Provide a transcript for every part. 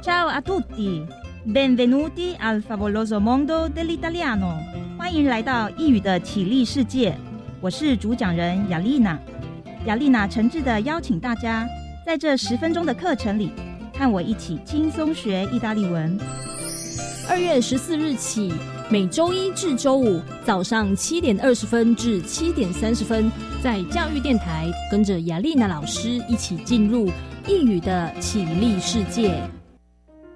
Ciao a tutti, benvenuti al favoloso mondo dell'italiano。欢迎来到异语的体力世界。我是主讲人雅丽娜。雅丽娜诚挚的邀请大家，在这十分钟的课程里，和我一起轻松学意大利文。二月十四日起，每周一至周五早上七点二十分至七点三十分，在教育电台，跟着雅丽娜老师一起进入异语的体力世界。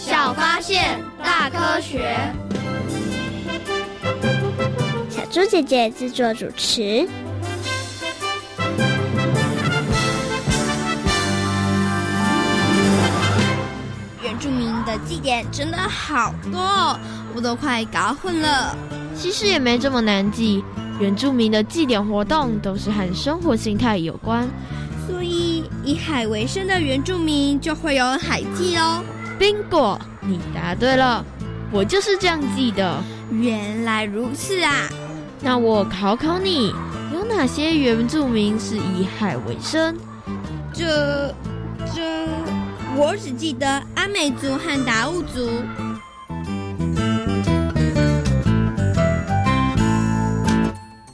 小发现，大科学。小猪姐姐制作主持。原住民的祭典真的好多，哦，我都快搞混了。其实也没这么难记，原住民的祭典活动都是和生活形态有关。所以，以海为生的原住民就会有海祭哦。bingo，你答对了，我就是这样记的。原来如此啊！那我考考你，有哪些原住民是以海为生？这、这，我只记得阿美族和达悟族。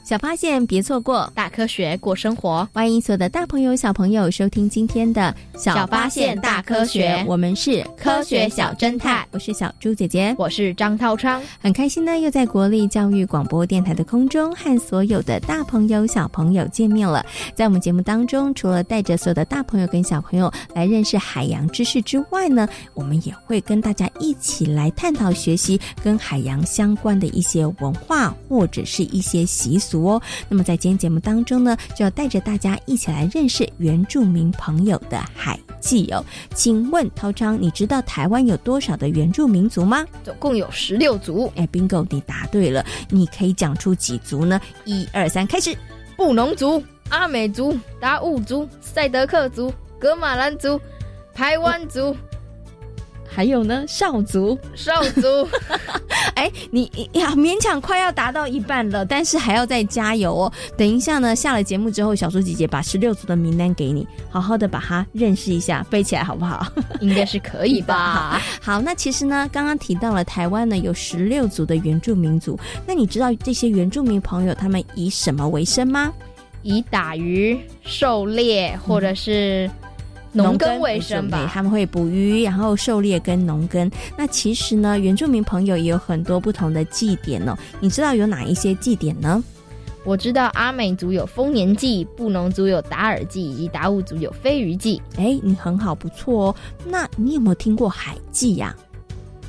小发现，别错过大科学过生活。欢迎所有的大朋友、小朋友收听今天的《小发现大科学》，我们是科学小侦探。我是小猪姐姐，我是张涛昌。很开心呢，又在国立教育广播电台的空中和所有的大朋友、小朋友见面了。在我们节目当中，除了带着所有的大朋友跟小朋友来认识海洋知识之外呢，我们也会跟大家一起来探讨学习跟海洋相关的一些文化或者是一些习俗。哦，那么在今天节目当中呢，就要带着大家一起来认识原住民朋友的海记哦。请问涛昌，你知道台湾有多少的原住民族吗？总共有十六族。哎，bingo，你答对了。你可以讲出几族呢？一二三，开始。布农族、阿美族、达悟族、赛德克族、格马兰族、排湾族。还有呢，少族，少族，哎，你呀，勉强快要达到一半了，但是还要再加油哦。等一下呢，下了节目之后，小猪姐姐把十六族的名单给你，好好的把它认识一下，背起来好不好？应该是可以吧。好，那其实呢，刚刚提到了台湾呢有十六族的原住民族，那你知道这些原住民朋友他们以什么为生吗？以打鱼、狩猎，或者是。农耕为生吧，他们会捕鱼，然后狩猎跟农耕。那其实呢，原住民朋友也有很多不同的祭典哦。你知道有哪一些祭典呢？我知道阿美族有丰年祭，布农族有达尔祭，以及达悟族有飞鱼祭。哎，你很好，不错哦。那你有没有听过海祭呀？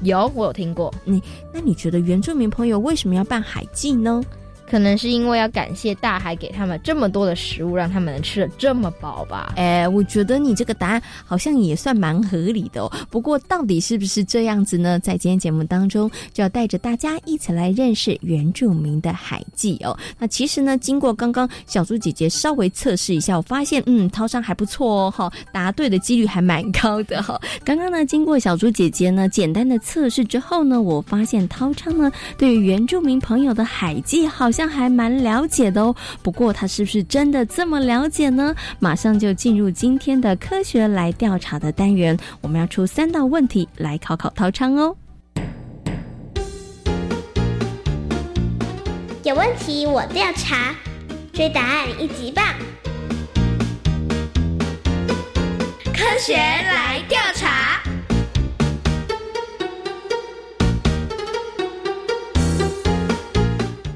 有，我有听过。你那你觉得原住民朋友为什么要办海祭呢？可能是因为要感谢大海给他们这么多的食物，让他们能吃的这么饱吧。哎，我觉得你这个答案好像也算蛮合理的哦。不过到底是不是这样子呢？在今天节目当中，就要带着大家一起来认识原住民的海记哦。那其实呢，经过刚刚小猪姐姐稍微测试一下，我发现嗯，涛商还不错哦，哈，答对的几率还蛮高的哈。刚刚呢，经过小猪姐姐呢简单的测试之后呢，我发现涛昌呢对于原住民朋友的海记好。好像还蛮了解的哦，不过他是不是真的这么了解呢？马上就进入今天的科学来调查的单元，我们要出三道问题来考考陶昌哦。有问题我调查，追答案一级棒！科学来调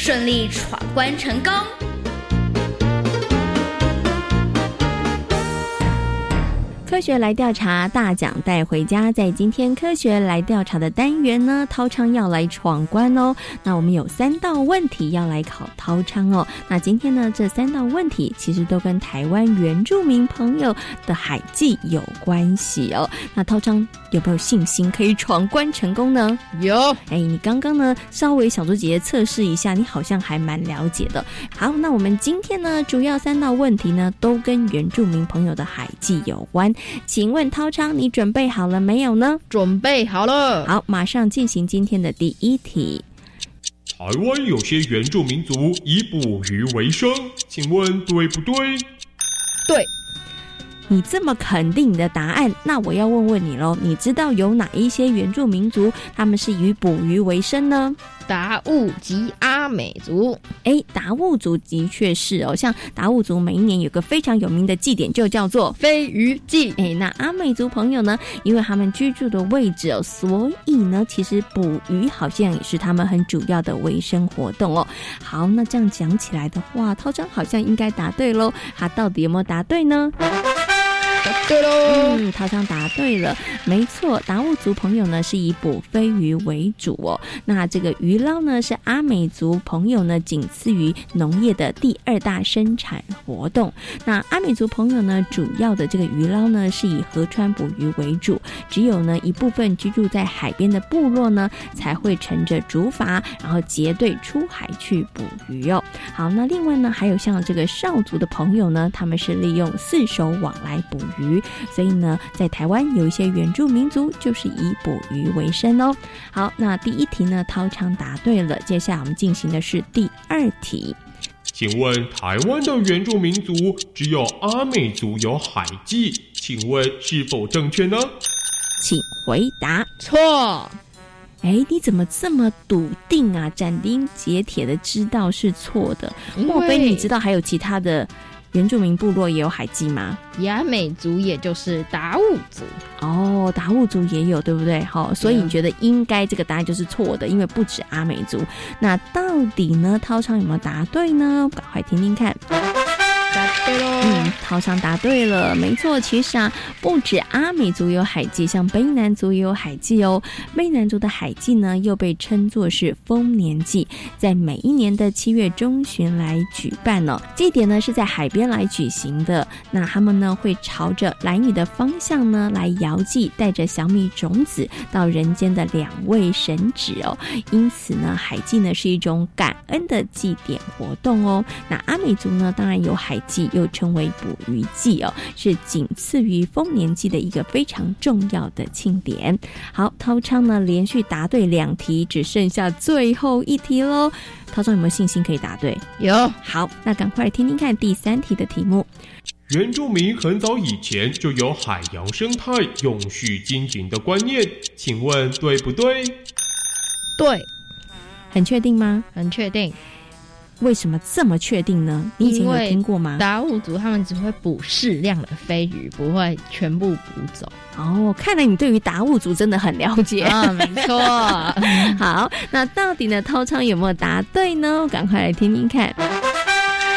顺利闯关成功。科学来调查，大奖带回家。在今天科学来调查的单元呢，涛昌要来闯关哦。那我们有三道问题要来考涛昌哦。那今天呢，这三道问题其实都跟台湾原住民朋友的海祭有关系哦。那涛昌有没有信心可以闯关成功呢？有。哎，你刚刚呢稍微小猪姐姐测试一下，你好像还蛮了解的。好，那我们今天呢，主要三道问题呢，都跟原住民朋友的海祭有关。请问涛昌，你准备好了没有呢？准备好了。好，马上进行今天的第一题。台湾有些原住民族以捕鱼为生，请问对不对？对。你这么肯定你的答案，那我要问问你喽。你知道有哪一些原住民族他们是以捕鱼为生呢？达悟及阿美族。哎，达悟族的确是哦，像达悟族每一年有个非常有名的祭典，就叫做飞鱼祭。哎，那阿美族朋友呢，因为他们居住的位置哦，所以呢，其实捕鱼好像也是他们很主要的维生活动哦。好，那这样讲起来的话，涛章好像应该答对喽。他到底有没有答对呢？对喽，嗯，涛商答对了，没错，达悟族朋友呢是以捕飞鱼为主哦。那这个鱼捞呢是阿美族朋友呢仅次于农业的第二大生产活动。那阿美族朋友呢主要的这个鱼捞呢是以河川捕鱼为主，只有呢一部分居住在海边的部落呢才会乘着竹筏，然后结队出海去捕鱼哦。好，那另外呢还有像这个少族的朋友呢，他们是利用四手网来捕。鱼，所以呢，在台湾有一些原住民族就是以捕鱼为生哦。好，那第一题呢，涛昌答对了。接下来我们进行的是第二题，请问台湾的原住民族只有阿美族有海祭，请问是否正确呢？请回答错。哎，你怎么这么笃定啊？斩钉截铁的知道是错的，莫非你知道还有其他的？原住民部落也有海祭吗？雅美族也就是达悟族哦，达悟族也有，对不对？好，所以你觉得应该这个答案就是错的，因为不止阿美族。那到底呢？涛昌有没有答对呢？赶快听听看。嗯，好像答对了，没错。其实啊，不止阿美族有海祭，像卑南族也有海祭哦。卑南族的海祭呢，又被称作是丰年祭，在每一年的七月中旬来举办呢。祭典呢是在海边来举行的。那他们呢会朝着蓝屿的方向呢来遥祭，带着小米种子到人间的两位神祇哦。因此呢，海祭呢是一种感恩的祭典活动哦。那阿美族呢，当然有海祭。又称为捕鱼季哦，是仅次于丰年祭的一个非常重要的庆典。好，涛昌呢连续答对两题，只剩下最后一题喽。涛昌有没有信心可以答对？有。好，那赶快听听看第三题的题目。原住民很早以前就有海洋生态永续经营的观念，请问对不对？对，很确定吗？很确定。为什么这么确定呢？你以前有听过吗？达悟族他们只会捕适量的飞鱼，不会全部捕走。哦，看来你对于达悟族真的很了解 啊，没错。好，那到底呢，涛昌有没有答对呢？赶快来听听看。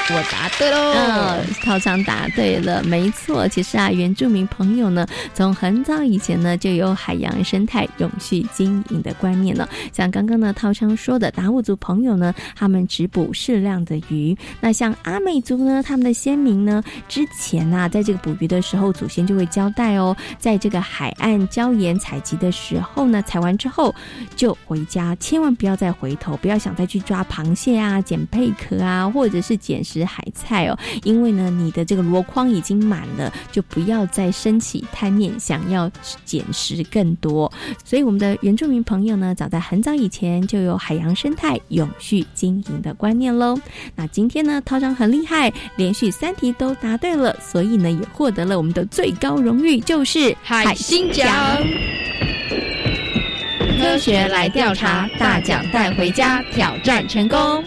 我答对喽！嗯，涛昌答对了，没错。其实啊，原住民朋友呢，从很早以前呢，就有海洋生态永续经营的观念了。像刚刚呢，涛昌说的，达悟族朋友呢，他们只捕适量的鱼。那像阿美族呢，他们的先民呢，之前呐，在这个捕鱼的时候，祖先就会交代哦，在这个海岸礁岩采集的时候呢，采完之后就回家，千万不要再回头，不要想再去抓螃蟹啊、捡贝壳啊，或者是捡食海菜哦，因为呢，你的这个箩筐已经满了，就不要再升起贪念，想要捡食更多。所以，我们的原住民朋友呢，早在很早以前就有海洋生态永续经营的观念喽。那今天呢，涛章很厉害，连续三题都答对了，所以呢，也获得了我们的最高荣誉，就是海星奖。科学来调查，大奖带回家，挑战成功。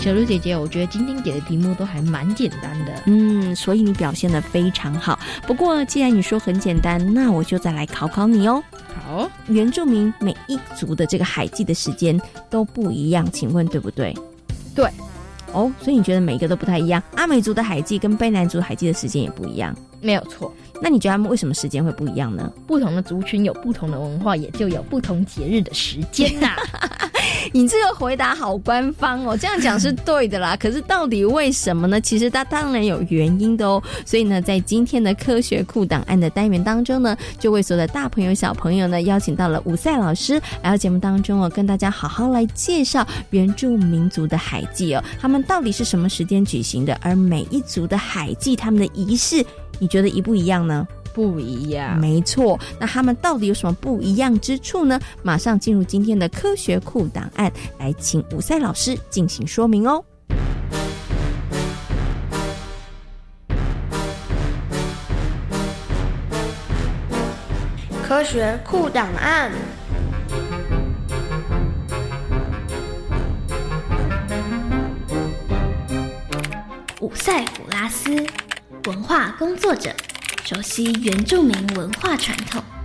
小鹿姐姐，我觉得今天给的题目都还蛮简单的，嗯，所以你表现的非常好。不过既然你说很简单，那我就再来考考你哦。好，原住民每一族的这个海祭的时间都不一样，请问对不对？对。哦，所以你觉得每一个都不太一样？阿美族的海祭跟卑南族海祭的时间也不一样，没有错。那你觉得他们为什么时间会不一样呢？不同的族群有不同的文化，也就有不同节日的时间呐。你这个回答好官方哦，这样讲是对的啦。可是到底为什么呢？其实它当然有原因的哦。所以呢，在今天的科学库档案的单元当中呢，就为所有的大朋友小朋友呢，邀请到了五赛老师来到节目当中哦，跟大家好好来介绍原住民族的海祭哦，他们到底是什么时间举行的？而每一族的海祭，他们的仪式，你觉得一不一样呢？不一样，没错。那他们到底有什么不一样之处呢？马上进入今天的科学库档案，来请五赛老师进行说明哦。科学库档案。五塞普拉斯，文化工作者。熟悉原住民文化传统。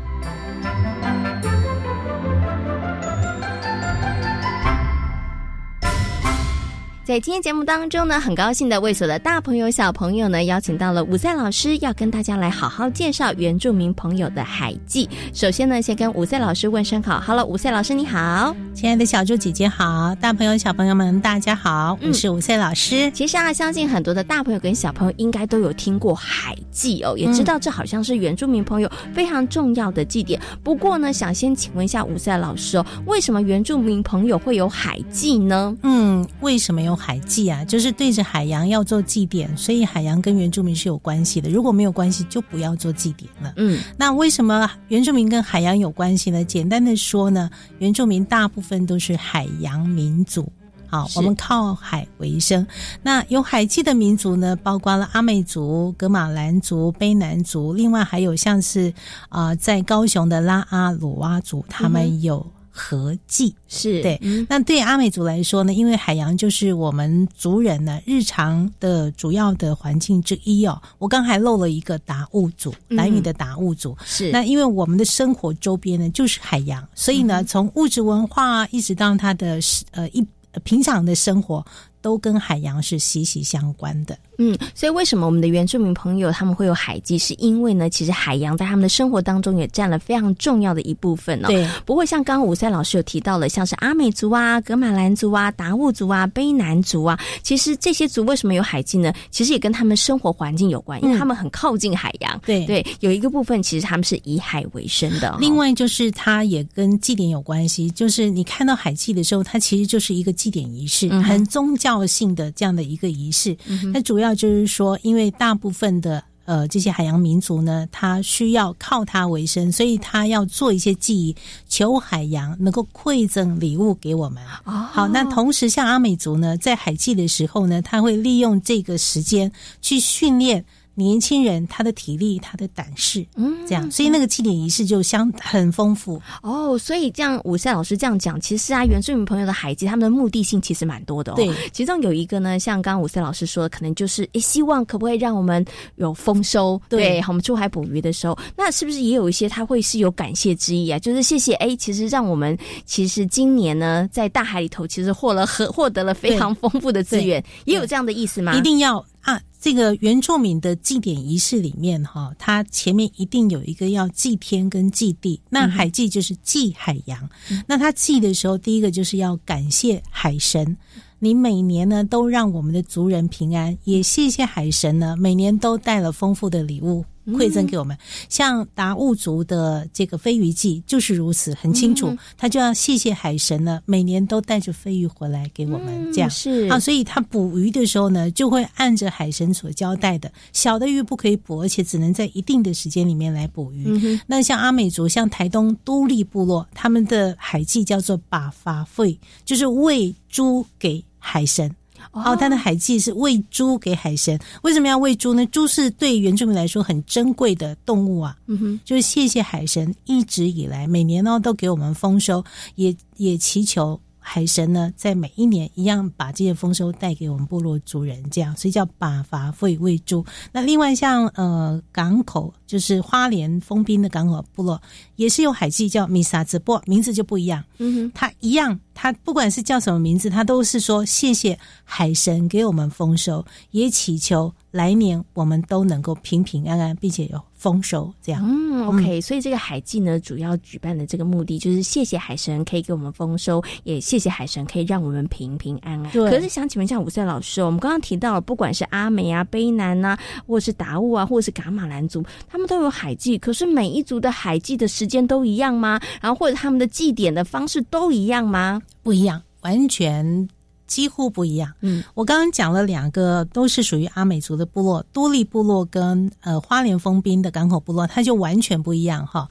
在今天节目当中呢，很高兴的为所有的大朋友小朋友呢，邀请到了五赛老师，要跟大家来好好介绍原住民朋友的海记。首先呢，先跟五赛老师问声好，Hello，五赛老师你好，亲爱的小猪姐姐好，大朋友小朋友们大家好，我是五赛老师。其实啊，相信很多的大朋友跟小朋友应该都有听过海记哦，也知道这好像是原住民朋友非常重要的祭典。不过呢，想先请问一下五赛老师哦，为什么原住民朋友会有海记呢？嗯，为什么有？海祭啊，就是对着海洋要做祭典，所以海洋跟原住民是有关系的。如果没有关系，就不要做祭典了。嗯，那为什么原住民跟海洋有关系呢？简单的说呢，原住民大部分都是海洋民族。好，我们靠海为生。那有海祭的民族呢，包括了阿美族、格马兰族、卑南族，另外还有像是啊，在高雄的拉阿鲁哇族，他们有。合计是对，那对阿美族来说呢？因为海洋就是我们族人呢日常的主要的环境之一哦。我刚还漏了一个达悟族，南语的达悟族是。那因为我们的生活周边呢就是海洋，所以呢从物质文化一直到他的呃一平常的生活。都跟海洋是息息相关的。嗯，所以为什么我们的原住民朋友他们会有海祭？是因为呢，其实海洋在他们的生活当中也占了非常重要的一部分哦。对。不过像刚刚吴赛老师有提到了，像是阿美族啊、格马兰族啊、达悟族啊、卑南族啊，其实这些族为什么有海祭呢？其实也跟他们生活环境有关，因为他们很靠近海洋。对对，有一个部分其实他们是以海为生的。另外就是它也跟祭典有关系，就是你看到海祭的时候，它其实就是一个祭典仪式，很宗教性的这样的一个仪式。那主要就是说，因为大部分的呃这些海洋民族呢，他需要靠它为生，所以他要做一些记忆，求海洋能够馈赠礼物给我们。哦、好，那同时像阿美族呢，在海祭的时候呢，他会利用这个时间去训练。年轻人他的体力、他的胆识，嗯，这样，所以那个祭典仪式就相很丰富哦。所以这样，武赛老师这样讲，其实啊，原住民朋友的海祭，他们的目的性其实蛮多的哦。对，其中有一个呢，像刚刚武赛老师说的，可能就是诶，希望可不可以让我们有丰收？对，我们出海捕鱼的时候，那是不是也有一些他会是有感谢之意啊？就是谢谢诶，其实让我们其实今年呢，在大海里头，其实获了获获得了非常丰富的资源，也有这样的意思吗？一定要。啊，这个原住民的祭典仪式里面，哈，它前面一定有一个要祭天跟祭地。那海祭就是祭海洋。那他祭的时候，第一个就是要感谢海神，你每年呢都让我们的族人平安，也谢谢海神呢，每年都带了丰富的礼物。馈赠给我们，像达悟族的这个飞鱼祭就是如此，很清楚，他就要谢谢海神呢，每年都带着飞鱼回来给我们，这样。是。啊，所以他捕鱼的时候呢，就会按着海神所交代的，小的鱼不可以捕，而且只能在一定的时间里面来捕鱼。那像阿美族，像台东都立部落，他们的海祭叫做把法费，就是喂猪给海神。哦，他的海祭是喂猪给海神，为什么要喂猪呢？猪是对原住民来说很珍贵的动物啊。嗯哼，就是谢谢海神一直以来每年呢都给我们丰收，也也祈求海神呢在每一年一样把这些丰收带给我们部落族人，这样所以叫把伐喂喂猪。那另外像呃港口，就是花莲封滨的港口部落，也是有海祭叫米萨子，不名字就不一样。嗯哼，它一样。他不管是叫什么名字，他都是说谢谢海神给我们丰收，也祈求来年我们都能够平平安安，并且有丰收。这样，嗯，OK。所以这个海祭呢，主要举办的这个目的就是谢谢海神可以给我们丰收，也谢谢海神可以让我们平平安安。对。可是想请问一下五岁老师，我们刚刚提到了，不管是阿美啊、卑南啊，或者是达悟啊，或者是噶玛兰族，他们都有海祭，可是每一族的海祭的时间都一样吗？然后或者他们的祭典的方式都一样吗？不一样，完全几乎不一样。嗯，我刚刚讲了两个，都是属于阿美族的部落，多利部落跟呃花莲封滨的港口部落，它就完全不一样哈。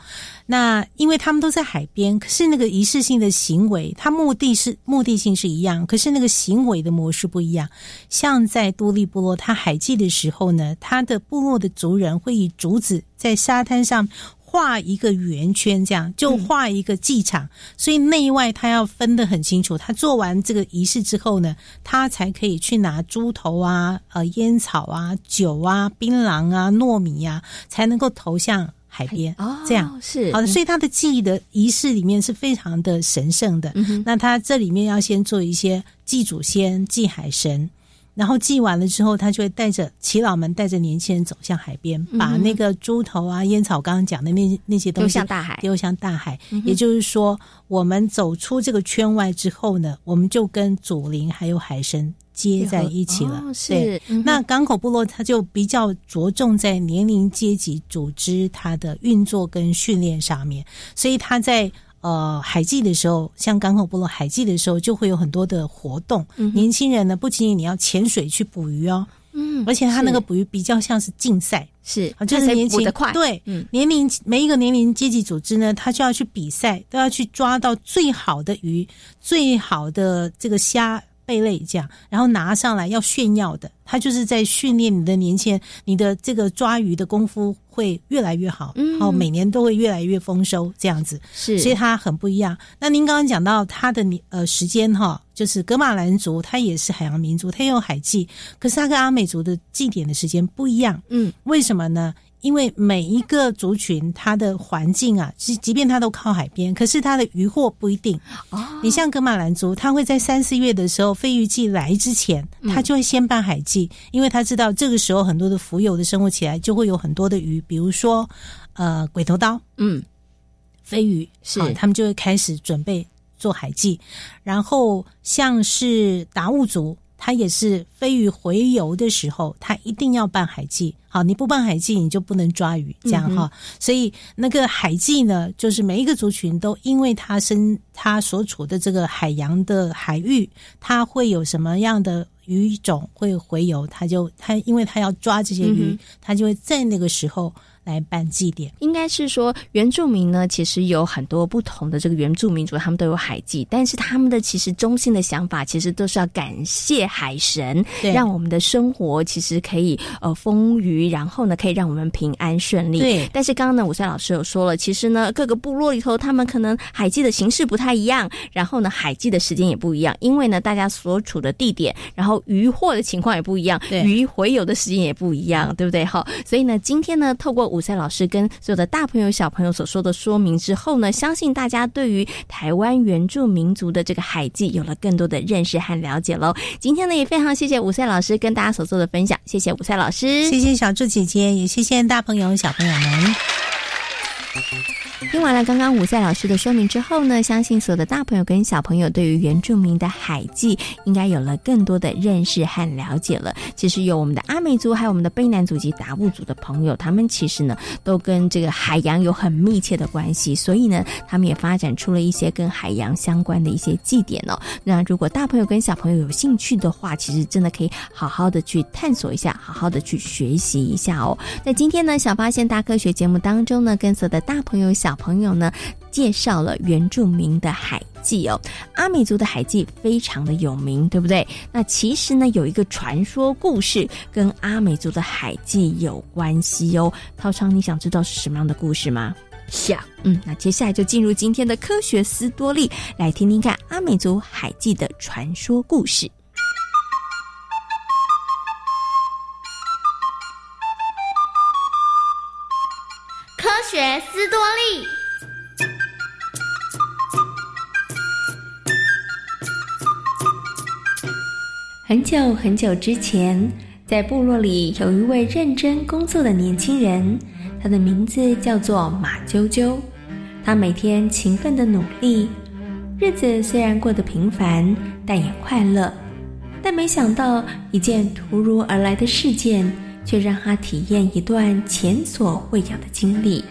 那因为他们都在海边，可是那个仪式性的行为，它目的是目的性是一样，可是那个行为的模式不一样。像在多利部落，它海祭的时候呢，它的部落的族人会以竹子在沙滩上。画一个圆圈，这样就画一个祭场，所以内外他要分得很清楚。他做完这个仪式之后呢，他才可以去拿猪头啊、呃烟草啊、酒啊、槟榔啊、糯米呀，才能够投向海边。哦，这样是好的。所以他的记忆的仪式里面是非常的神圣的。那他这里面要先做一些祭祖先、祭海神。然后祭完了之后，他就会带着耆老们带着年轻人走向海边，把那个猪头啊、烟草刚刚讲的那那些东西丢向大海，丢向大海。也就是说，我们走出这个圈外之后呢，我们就跟祖灵还有海神接在一起了。是，那港口部落它就比较着重在年龄阶级组织它的运作跟训练上面，所以他在。呃，海祭的时候，像港口部落海祭的时候，就会有很多的活动。年轻人呢，不仅仅你要潜水去捕鱼哦，嗯，而且他那个捕鱼比较像是竞赛，是就是年轻对，嗯，年龄每一个年龄阶级组织呢，他就要去比赛，都要去抓到最好的鱼，最好的这个虾。贝类这样，然后拿上来要炫耀的，他就是在训练你的年轻人，你的这个抓鱼的功夫会越来越好，嗯，哦，每年都会越来越丰收，这样子。是，所以它很不一样。那您刚刚讲到它的呃时间哈，就是格马兰族，它也是海洋民族，它有海祭，可是它跟阿美族的祭典的时间不一样，嗯，为什么呢？因为每一个族群它的环境啊，即即便它都靠海边，可是它的渔获不一定。哦，你像格马兰族，他会在三四月的时候，飞鱼季来之前，他就会先办海季，因为他知道这个时候很多的浮游的生物起来，就会有很多的鱼，比如说呃鬼头刀，嗯，飞鱼是。好他们就会开始准备做海季，然后像是达悟族。它也是飞鱼回游的时候，它一定要办海祭。好，你不办海祭，你就不能抓鱼，这样哈。所以那个海祭呢，就是每一个族群都因为它身它所处的这个海洋的海域，它会有什么样的鱼种会回游，它就它因为它要抓这些鱼，它就会在那个时候。来办祭典，应该是说原住民呢，其实有很多不同的这个原住民族，他们都有海祭，但是他们的其实中心的想法，其实都是要感谢海神，让我们的生活其实可以呃丰腴，然后呢可以让我们平安顺利。对，但是刚刚呢，武赛老师有说了，其实呢各个部落里头，他们可能海祭的形式不太一样，然后呢海祭的时间也不一样，因为呢大家所处的地点，然后渔获的情况也不一样，鱼回游的时间也不一样，对不对？好，所以呢今天呢透过。五赛老师跟所有的大朋友、小朋友所说的说明之后呢，相信大家对于台湾原住民族的这个海记有了更多的认识和了解喽。今天呢，也非常谢谢五赛老师跟大家所做的分享，谢谢五赛老师，谢谢小祝姐姐，也谢谢大朋友、小朋友们。听完了刚刚五赛老师的说明之后呢，相信所有的大朋友跟小朋友对于原住民的海祭应该有了更多的认识和了解了。其实有我们的阿美族，还有我们的卑南族及达悟族的朋友，他们其实呢都跟这个海洋有很密切的关系，所以呢，他们也发展出了一些跟海洋相关的一些祭典哦。那如果大朋友跟小朋友有兴趣的话，其实真的可以好好的去探索一下，好好的去学习一下哦。在今天呢，小发现大科学节目当中呢，跟所有的大朋友小朋友呢，介绍了原住民的海祭哦。阿美族的海祭非常的有名，对不对？那其实呢，有一个传说故事跟阿美族的海祭有关系哦。涛昌，你想知道是什么样的故事吗？想。嗯，那接下来就进入今天的科学斯多利，来听听看阿美族海祭的传说故事。学斯多利。很久很久之前，在部落里有一位认真工作的年轻人，他的名字叫做马啾啾。他每天勤奋的努力，日子虽然过得平凡，但也快乐。但没想到，一件突如而来的事件，却让他体验一段前所未有的经历。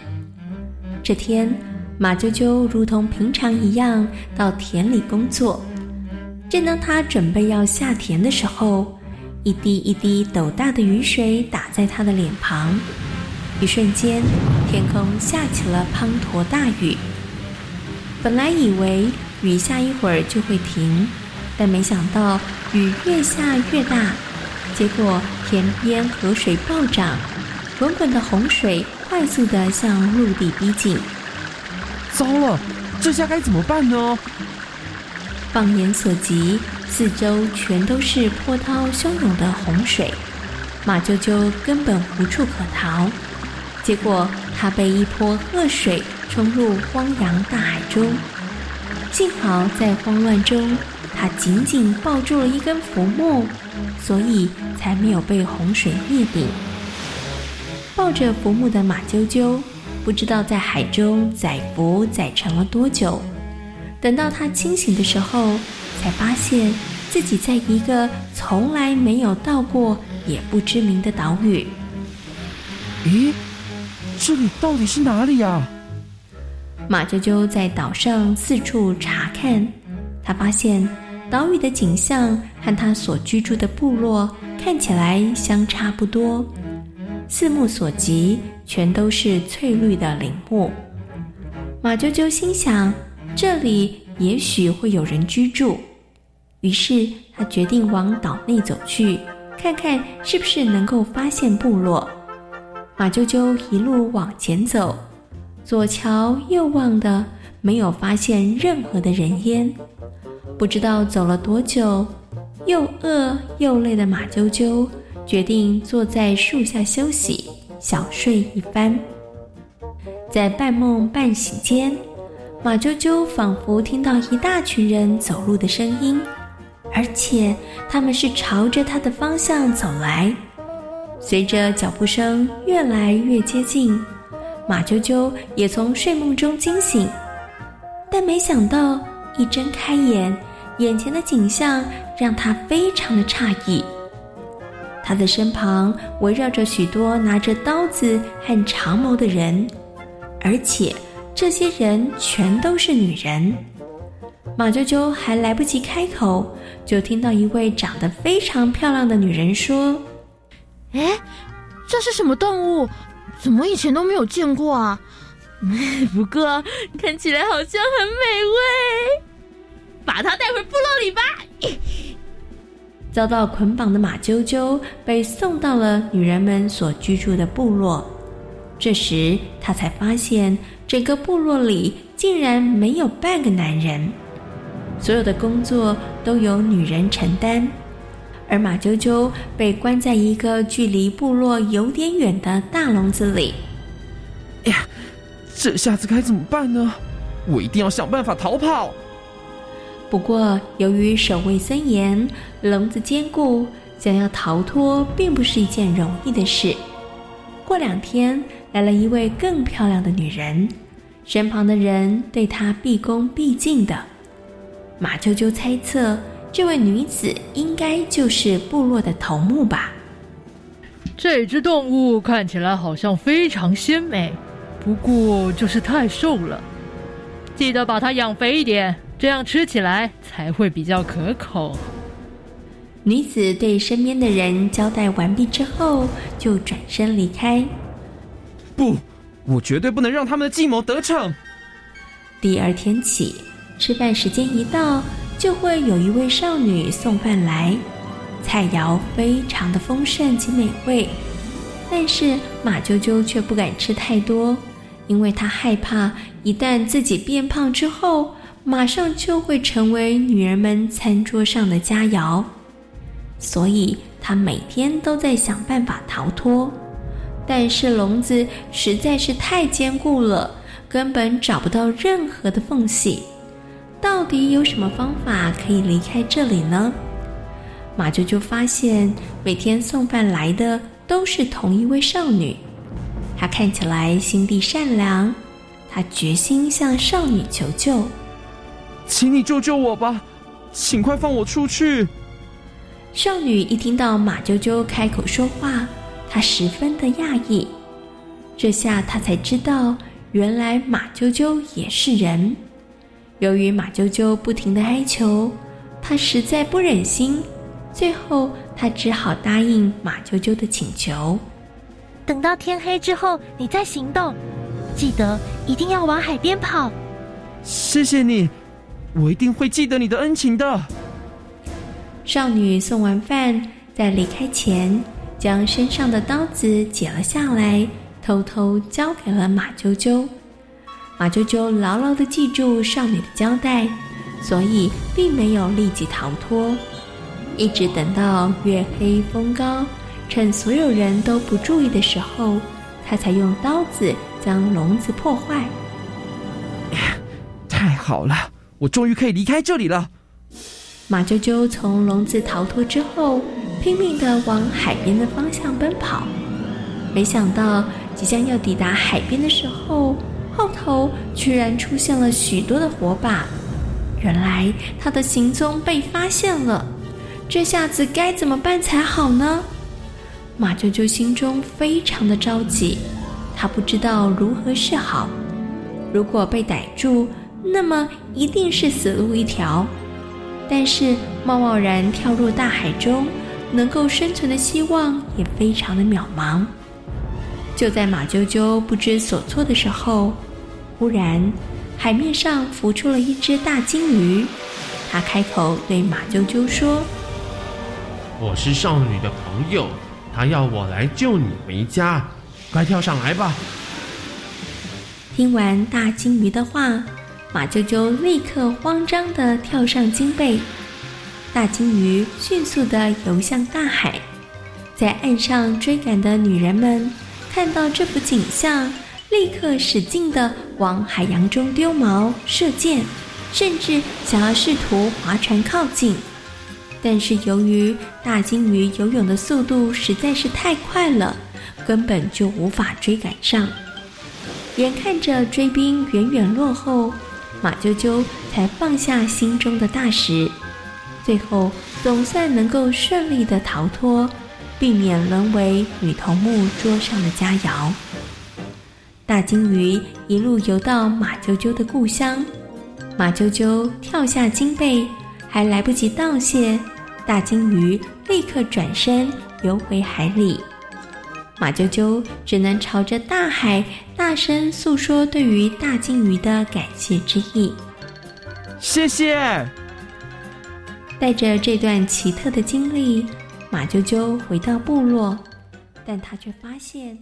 这天，马啾啾如同平常一样到田里工作。正当他准备要下田的时候，一滴一滴斗大的雨水打在他的脸庞，一瞬间，天空下起了滂沱大雨。本来以为雨下一会儿就会停，但没想到雨越下越大，结果田边河水暴涨，滚滚的洪水快速的向陆地逼近。糟了，这下该怎么办呢？放眼所及，四周全都是波涛汹涌的洪水，马啾啾根本无处可逃。结果他被一波恶水冲入汪洋大海中。幸好在慌乱中，他紧紧抱住了一根浮木，所以才没有被洪水灭顶。抱着浮木的马啾啾，不知道在海中载浮载沉了多久。等到他清醒的时候，才发现自己在一个从来没有到过也不知名的岛屿。咦，这里到底是哪里呀？马啾啾在岛上四处查看，他发现岛屿的景象和他所居住的部落看起来相差不多，四目所及全都是翠绿的林木。马啾啾心想。这里也许会有人居住，于是他决定往岛内走去，看看是不是能够发现部落。马啾啾一路往前走，左瞧右望的，没有发现任何的人烟。不知道走了多久，又饿又累的马啾啾决定坐在树下休息，小睡一番。在半梦半醒间，马啾啾仿佛听到一大群人走路的声音，而且他们是朝着他的方向走来。随着脚步声越来越接近，马啾啾也从睡梦中惊醒，但没想到一睁开眼，眼前的景象让他非常的诧异。他的身旁围绕着许多拿着刀子和长矛的人，而且这些人全都是女人。马啾啾还来不及开口，就听到一位长得非常漂亮的女人说。哎，这是什么动物？怎么以前都没有见过啊？不过看起来好像很美味，把它带回部落里吧。遭到捆绑的马啾啾被送到了女人们所居住的部落。这时，他才发现整个部落里竟然没有半个男人，所有的工作都由女人承担。而马啾啾被关在一个距离部落有点远的大笼子里。呀，这下子该怎么办呢？我一定要想办法逃跑。不过，由于守卫森严，笼子坚固，想要逃脱并不是一件容易的事。过两天，来了一位更漂亮的女人，身旁的人对她毕恭毕敬的。马啾啾猜测。这位女子应该就是部落的头目吧？这只动物看起来好像非常鲜美，不过就是太瘦了。记得把它养肥一点，这样吃起来才会比较可口。女子对身边的人交代完毕之后，就转身离开。不，我绝对不能让他们的计谋得逞。第二天起，吃饭时间一到。就会有一位少女送饭来，菜肴非常的丰盛及美味，但是马啾啾却不敢吃太多，因为他害怕一旦自己变胖之后，马上就会成为女人们餐桌上的佳肴，所以他每天都在想办法逃脱，但是笼子实在是太坚固了，根本找不到任何的缝隙。到底有什么方法可以离开这里呢？马啾啾发现每天送饭来的都是同一位少女，她看起来心地善良，她决心向少女求救：“请你救救我吧，请快放我出去！”少女一听到马啾啾开口说话，她十分的讶异，这下她才知道，原来马啾啾也是人。由于马啾啾不停的哀求，她实在不忍心，最后她只好答应马啾啾的请求。等到天黑之后，你再行动，记得一定要往海边跑。谢谢你，我一定会记得你的恩情的。少女送完饭，在离开前，将身上的刀子解了下来，偷偷交给了马啾啾。马啾啾牢牢的记住少女的交代，所以并没有立即逃脱，一直等到月黑风高，趁所有人都不注意的时候，他才用刀子将笼子破坏。太好了，我终于可以离开这里了。马啾啾从笼子逃脱之后，拼命的往海边的方向奔跑，没想到即将要抵达海边的时候。后头居然出现了许多的火把，原来他的行踪被发现了，这下子该怎么办才好呢？马啾啾心中非常的着急，他不知道如何是好。如果被逮住，那么一定是死路一条；但是贸贸然跳入大海中，能够生存的希望也非常的渺茫。就在马啾啾不知所措的时候，忽然海面上浮出了一只大金鱼。它开口对马啾啾说：“我是少女的朋友，她要我来救你回家，快跳上来吧。”听完大金鱼的话，马啾啾立刻慌张地跳上金背。大金鱼迅速地游向大海，在岸上追赶的女人们。看到这幅景象，立刻使劲地往海洋中丢锚、射箭，甚至想要试图划船靠近。但是由于大鲸鱼游泳的速度实在是太快了，根本就无法追赶上。眼看着追兵远远落后，马啾啾才放下心中的大石，最后总算能够顺利的逃脱，避免沦为女头目桌上的佳肴。大鲸鱼一路游到马啾啾的故乡，马啾啾跳下鲸背，还来不及道谢。大鲸鱼立刻转身游回海里，马啾啾只能朝着大海大声诉说对于大鲸鱼的感谢之意。谢谢。带着这段奇特的经历，马啾啾回到部落，但他却发现。